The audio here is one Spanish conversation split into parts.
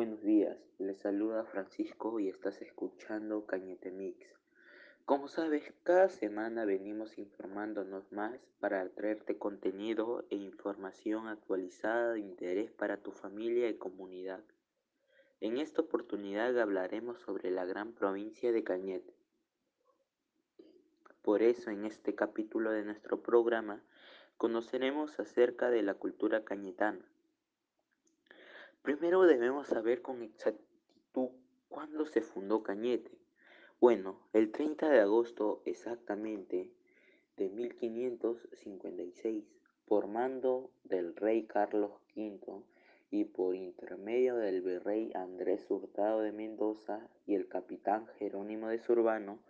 Buenos días, les saluda Francisco y estás escuchando Cañete Mix. Como sabes, cada semana venimos informándonos más para traerte contenido e información actualizada de interés para tu familia y comunidad. En esta oportunidad hablaremos sobre la gran provincia de Cañete. Por eso en este capítulo de nuestro programa conoceremos acerca de la cultura cañetana Primero debemos saber con exactitud cuándo se fundó Cañete. Bueno, el 30 de agosto exactamente de 1556, por mando del rey Carlos V y por intermedio del virrey Andrés Hurtado de Mendoza y el capitán Jerónimo de Zurbano,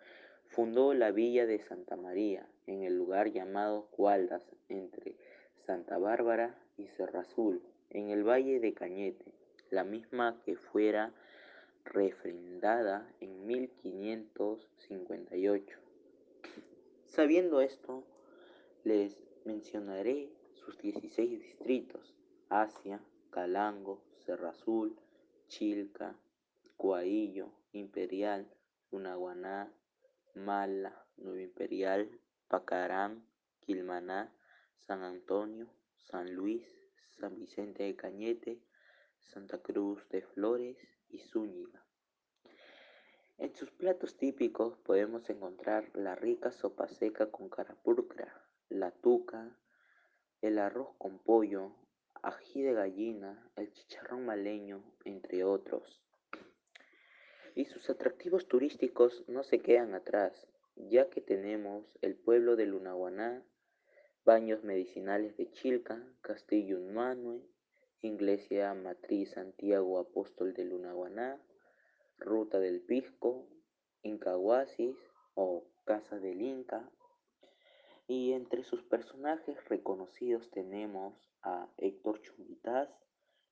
fundó la villa de Santa María en el lugar llamado Cualdas, entre Santa Bárbara y Cerro Azul en el valle de Cañete, la misma que fuera refrendada en 1558. Sabiendo esto, les mencionaré sus 16 distritos, Asia, Calango, Cerro Azul, Chilca, Coaillo, Imperial, Unaguaná, Mala, Nueva Imperial, Pacarán, Quilmaná, San Antonio, San Luis, San Vicente de Cañete, Santa Cruz de Flores y Zúñiga. En sus platos típicos podemos encontrar la rica sopa seca con carapulcra, la tuca, el arroz con pollo, ají de gallina, el chicharrón maleño, entre otros. Y sus atractivos turísticos no se quedan atrás, ya que tenemos el pueblo de Lunaguaná, baños medicinales de Chilca, Castillo Unmanue, Iglesia Matriz Santiago Apóstol de Lunaguaná, Ruta del Pisco, Incahuasis o Casa del Inca. Y entre sus personajes reconocidos tenemos a Héctor Chumbitaz,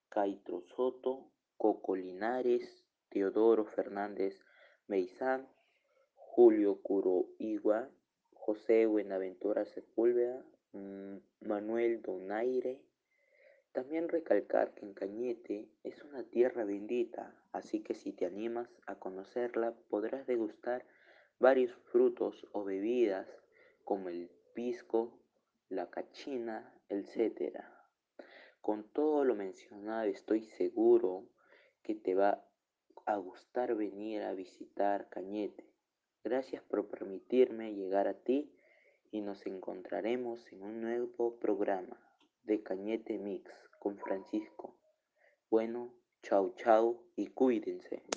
Caitro Soto, Coco Linares, Teodoro Fernández Meizán, Julio Curoigua, José Buenaventura Sepúlveda, Manuel Donaire. También recalcar que en Cañete es una tierra bendita, así que si te animas a conocerla podrás degustar varios frutos o bebidas como el pisco, la cachina, etc. Con todo lo mencionado estoy seguro que te va a gustar venir a visitar Cañete. Gracias por permitirme llegar a ti y nos encontraremos en un nuevo programa de Cañete Mix con Francisco. Bueno, chau chau y cuídense.